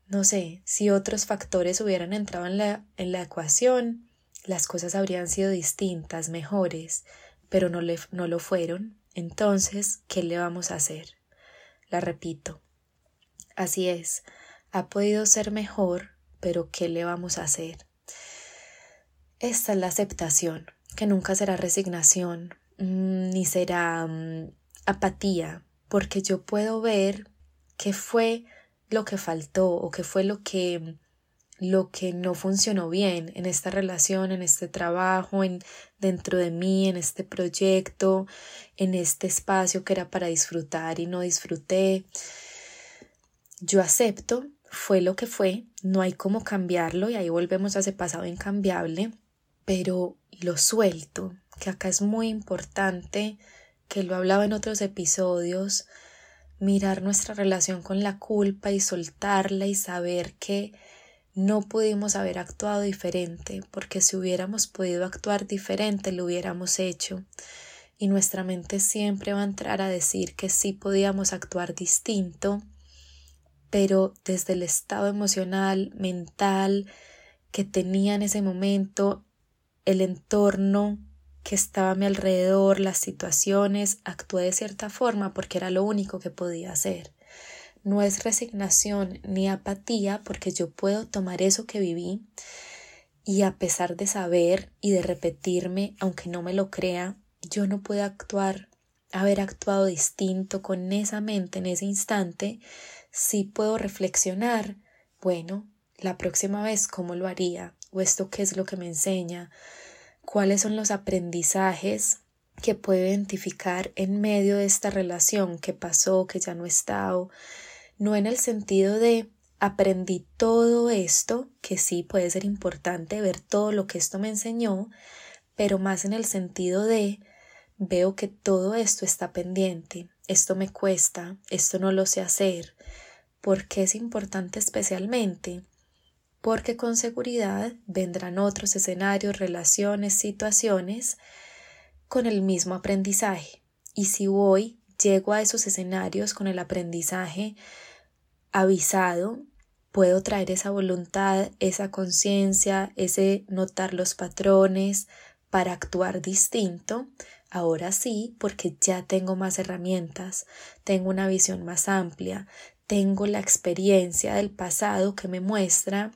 no sé, si otros factores hubieran entrado en la, en la ecuación, las cosas habrían sido distintas, mejores, pero no, le, no lo fueron. Entonces, ¿qué le vamos a hacer? La repito. Así es, ha podido ser mejor, pero ¿qué le vamos a hacer? Esta es la aceptación, que nunca será resignación, mm, ni será mm, apatía, porque yo puedo ver qué fue lo que faltó o qué fue lo que lo que no funcionó bien en esta relación, en este trabajo, en dentro de mí, en este proyecto, en este espacio que era para disfrutar y no disfruté. Yo acepto, fue lo que fue, no hay cómo cambiarlo y ahí volvemos a ese pasado incambiable, pero lo suelto, que acá es muy importante, que lo hablaba en otros episodios, mirar nuestra relación con la culpa y soltarla y saber que no pudimos haber actuado diferente, porque si hubiéramos podido actuar diferente lo hubiéramos hecho. Y nuestra mente siempre va a entrar a decir que sí podíamos actuar distinto, pero desde el estado emocional, mental que tenía en ese momento, el entorno que estaba a mi alrededor, las situaciones, actué de cierta forma porque era lo único que podía hacer. No es resignación ni apatía porque yo puedo tomar eso que viví y a pesar de saber y de repetirme, aunque no me lo crea, yo no puedo actuar, haber actuado distinto con esa mente en ese instante, sí puedo reflexionar, bueno, la próxima vez cómo lo haría, o esto qué es lo que me enseña, cuáles son los aprendizajes que puedo identificar en medio de esta relación que pasó, que ya no he estado, no en el sentido de aprendí todo esto, que sí puede ser importante ver todo lo que esto me enseñó, pero más en el sentido de veo que todo esto está pendiente, esto me cuesta, esto no lo sé hacer. ¿Por qué es importante especialmente? Porque con seguridad vendrán otros escenarios, relaciones, situaciones con el mismo aprendizaje. Y si voy, llego a esos escenarios con el aprendizaje avisado, puedo traer esa voluntad, esa conciencia, ese notar los patrones para actuar distinto. Ahora sí, porque ya tengo más herramientas, tengo una visión más amplia, tengo la experiencia del pasado que me muestra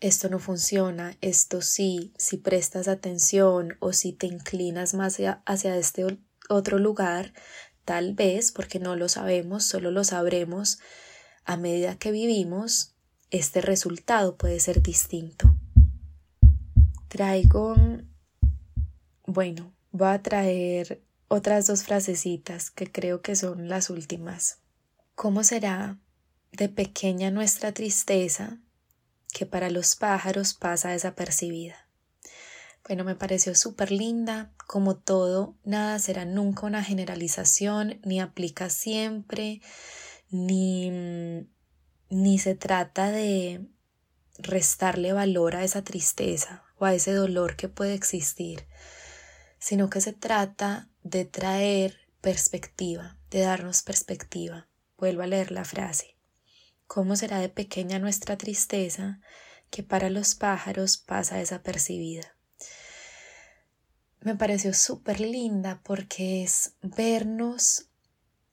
esto no funciona, esto sí, si prestas atención o si te inclinas más hacia, este otro lugar, tal vez, porque no lo sabemos, solo lo sabremos a medida que vivimos, este resultado puede ser distinto. Traigo, bueno, voy a traer otras dos frasecitas que creo que son las últimas. ¿Cómo será de pequeña nuestra tristeza que para los pájaros pasa desapercibida. Bueno, me pareció súper linda, como todo, nada será nunca una generalización, ni aplica siempre, ni, ni se trata de restarle valor a esa tristeza o a ese dolor que puede existir, sino que se trata de traer perspectiva, de darnos perspectiva. Vuelvo a leer la frase. ¿Cómo será de pequeña nuestra tristeza que para los pájaros pasa desapercibida? Me pareció súper linda porque es vernos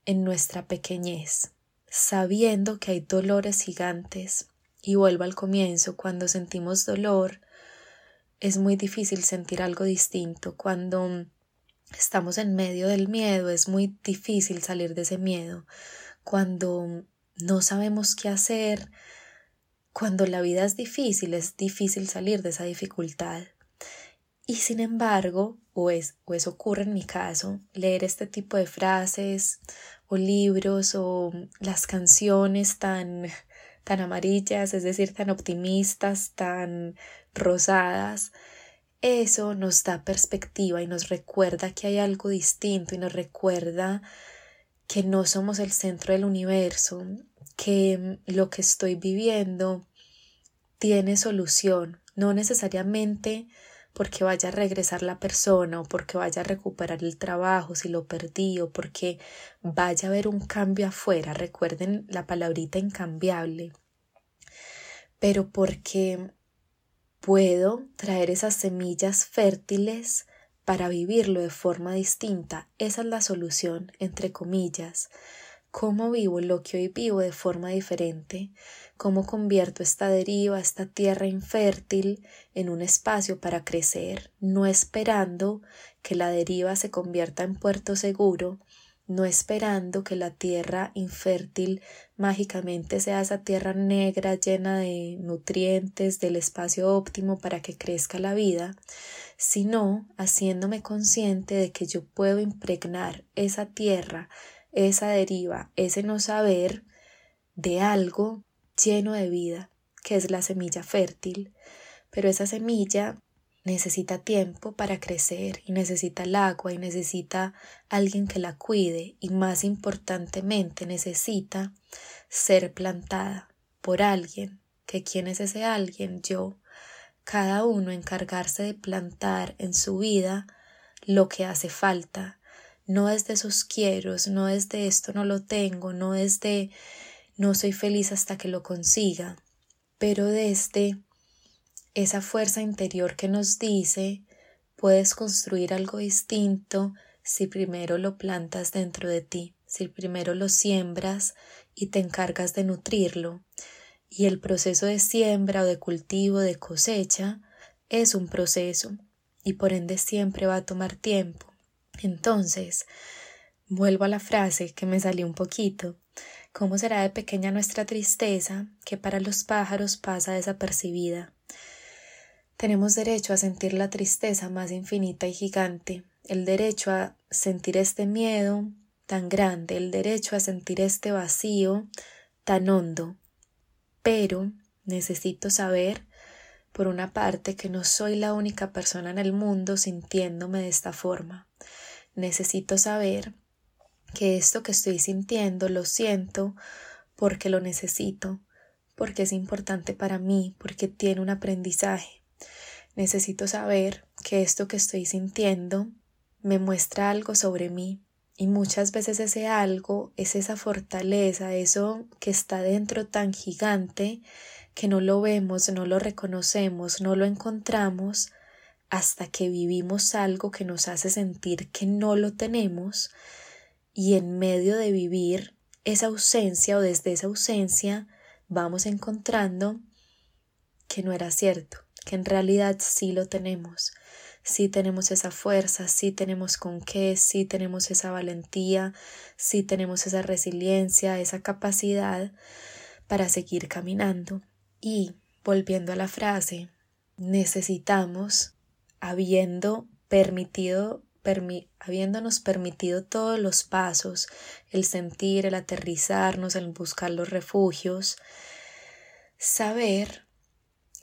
en nuestra pequeñez, sabiendo que hay dolores gigantes. Y vuelvo al comienzo, cuando sentimos dolor, es muy difícil sentir algo distinto. Cuando estamos en medio del miedo, es muy difícil salir de ese miedo. Cuando no sabemos qué hacer. Cuando la vida es difícil, es difícil salir de esa dificultad. Y sin embargo, o, es, o eso ocurre en mi caso, leer este tipo de frases o libros o las canciones tan, tan amarillas, es decir, tan optimistas, tan rosadas, eso nos da perspectiva y nos recuerda que hay algo distinto y nos recuerda que no somos el centro del universo, que lo que estoy viviendo tiene solución, no necesariamente porque vaya a regresar la persona o porque vaya a recuperar el trabajo si lo perdí o porque vaya a haber un cambio afuera, recuerden la palabrita incambiable, pero porque puedo traer esas semillas fértiles para vivirlo de forma distinta. Esa es la solución, entre comillas. ¿Cómo vivo lo que hoy vivo de forma diferente? ¿Cómo convierto esta deriva, esta tierra infértil, en un espacio para crecer, no esperando que la deriva se convierta en puerto seguro, no esperando que la tierra infértil mágicamente sea esa tierra negra llena de nutrientes del espacio óptimo para que crezca la vida, sino haciéndome consciente de que yo puedo impregnar esa tierra, esa deriva, ese no saber de algo lleno de vida, que es la semilla fértil, pero esa semilla necesita tiempo para crecer y necesita el agua y necesita alguien que la cuide y más importantemente necesita ser plantada por alguien. ¿Que quién es ese alguien? Yo. Cada uno encargarse de plantar en su vida lo que hace falta. No es de sus quieros, no es de esto no lo tengo, no es de no soy feliz hasta que lo consiga, pero desde esa fuerza interior que nos dice puedes construir algo distinto si primero lo plantas dentro de ti, si primero lo siembras y te encargas de nutrirlo. Y el proceso de siembra o de cultivo, de cosecha, es un proceso y por ende siempre va a tomar tiempo. Entonces, vuelvo a la frase que me salió un poquito. ¿Cómo será de pequeña nuestra tristeza que para los pájaros pasa desapercibida? Tenemos derecho a sentir la tristeza más infinita y gigante, el derecho a sentir este miedo tan grande, el derecho a sentir este vacío tan hondo. Pero necesito saber, por una parte, que no soy la única persona en el mundo sintiéndome de esta forma. Necesito saber que esto que estoy sintiendo lo siento porque lo necesito, porque es importante para mí, porque tiene un aprendizaje. Necesito saber que esto que estoy sintiendo me muestra algo sobre mí y muchas veces ese algo es esa fortaleza, eso que está dentro tan gigante que no lo vemos, no lo reconocemos, no lo encontramos hasta que vivimos algo que nos hace sentir que no lo tenemos y en medio de vivir esa ausencia o desde esa ausencia vamos encontrando que no era cierto, que en realidad sí lo tenemos, sí tenemos esa fuerza, sí tenemos con qué, sí tenemos esa valentía, sí tenemos esa resiliencia, esa capacidad para seguir caminando. Y, volviendo a la frase, necesitamos, habiendo permitido habiéndonos permitido todos los pasos, el sentir, el aterrizarnos, el buscar los refugios, saber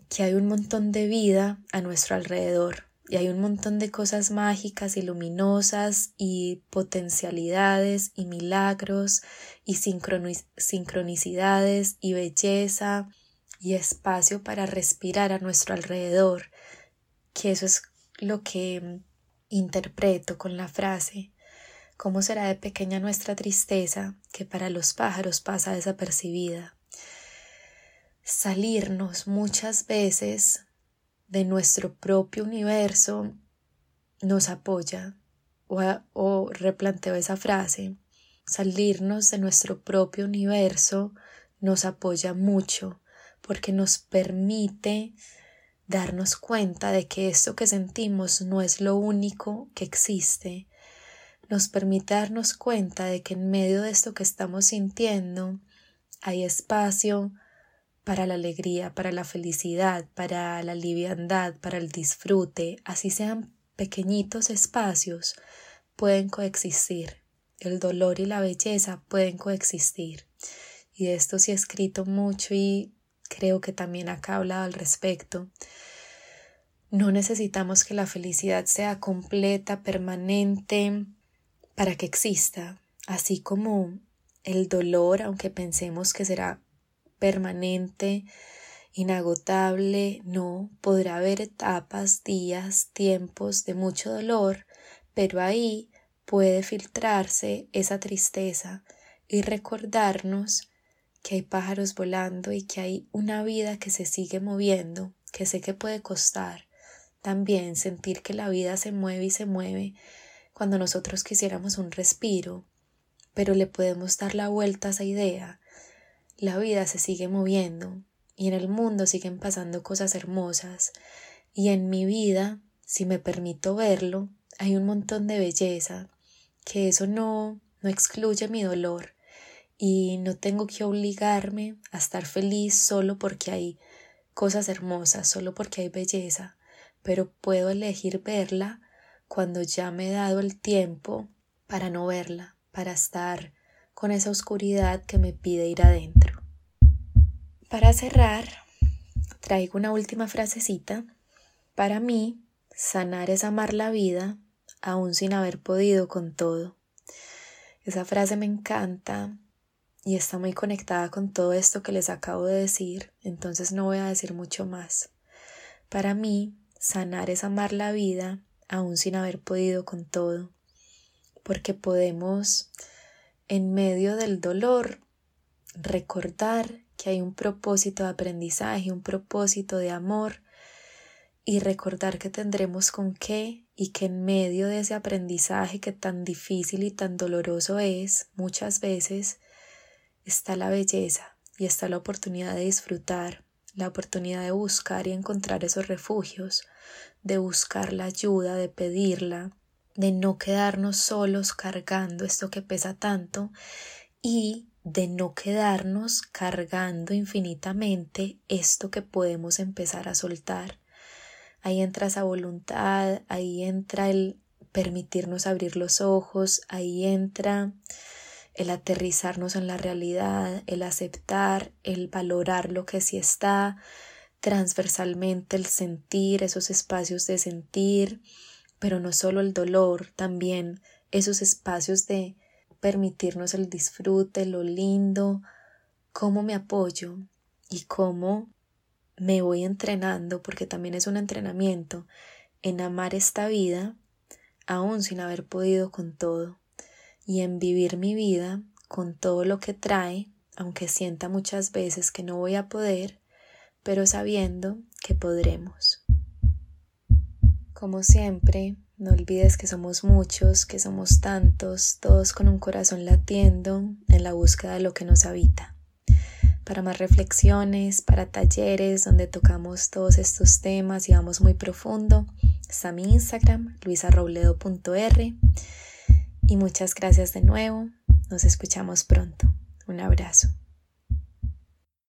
que hay un montón de vida a nuestro alrededor y hay un montón de cosas mágicas y luminosas y potencialidades y milagros y sincronicidades y belleza y espacio para respirar a nuestro alrededor, que eso es lo que interpreto con la frase ¿Cómo será de pequeña nuestra tristeza que para los pájaros pasa desapercibida? salirnos muchas veces de nuestro propio universo nos apoya o, replanteo esa frase salirnos de nuestro propio universo nos apoya mucho porque nos permite darnos cuenta de que esto que sentimos no es lo único que existe, nos permite darnos cuenta de que en medio de esto que estamos sintiendo hay espacio para la alegría, para la felicidad, para la liviandad, para el disfrute, así sean pequeñitos espacios, pueden coexistir. El dolor y la belleza pueden coexistir. Y de esto sí he escrito mucho y creo que también acá he hablado al respecto. No necesitamos que la felicidad sea completa, permanente, para que exista, así como el dolor, aunque pensemos que será permanente, inagotable, no, podrá haber etapas, días, tiempos de mucho dolor, pero ahí puede filtrarse esa tristeza y recordarnos que hay pájaros volando y que hay una vida que se sigue moviendo, que sé que puede costar, también sentir que la vida se mueve y se mueve cuando nosotros quisiéramos un respiro, pero le podemos dar la vuelta a esa idea. La vida se sigue moviendo y en el mundo siguen pasando cosas hermosas y en mi vida, si me permito verlo, hay un montón de belleza, que eso no, no excluye mi dolor y no tengo que obligarme a estar feliz solo porque hay cosas hermosas, solo porque hay belleza, pero puedo elegir verla cuando ya me he dado el tiempo para no verla, para estar con esa oscuridad que me pide ir adentro. Para cerrar, traigo una última frasecita. Para mí, sanar es amar la vida aún sin haber podido con todo. Esa frase me encanta y está muy conectada con todo esto que les acabo de decir, entonces no voy a decir mucho más. Para mí, sanar es amar la vida aún sin haber podido con todo, porque podemos, en medio del dolor, recordar que hay un propósito de aprendizaje, un propósito de amor, y recordar que tendremos con qué y que en medio de ese aprendizaje que tan difícil y tan doloroso es, muchas veces, está la belleza y está la oportunidad de disfrutar, la oportunidad de buscar y encontrar esos refugios, de buscar la ayuda, de pedirla, de no quedarnos solos cargando esto que pesa tanto y de no quedarnos cargando infinitamente esto que podemos empezar a soltar. Ahí entra esa voluntad, ahí entra el permitirnos abrir los ojos, ahí entra el aterrizarnos en la realidad, el aceptar, el valorar lo que sí está, transversalmente el sentir, esos espacios de sentir, pero no solo el dolor, también esos espacios de permitirnos el disfrute, lo lindo, cómo me apoyo y cómo me voy entrenando, porque también es un entrenamiento, en amar esta vida, aún sin haber podido con todo y en vivir mi vida con todo lo que trae, aunque sienta muchas veces que no voy a poder, pero sabiendo que podremos. Como siempre, no olvides que somos muchos, que somos tantos, todos con un corazón latiendo en la búsqueda de lo que nos habita. Para más reflexiones, para talleres donde tocamos todos estos temas y vamos muy profundo, está mi Instagram, luisarrobledo.r y muchas gracias de nuevo. Nos escuchamos pronto. Un abrazo.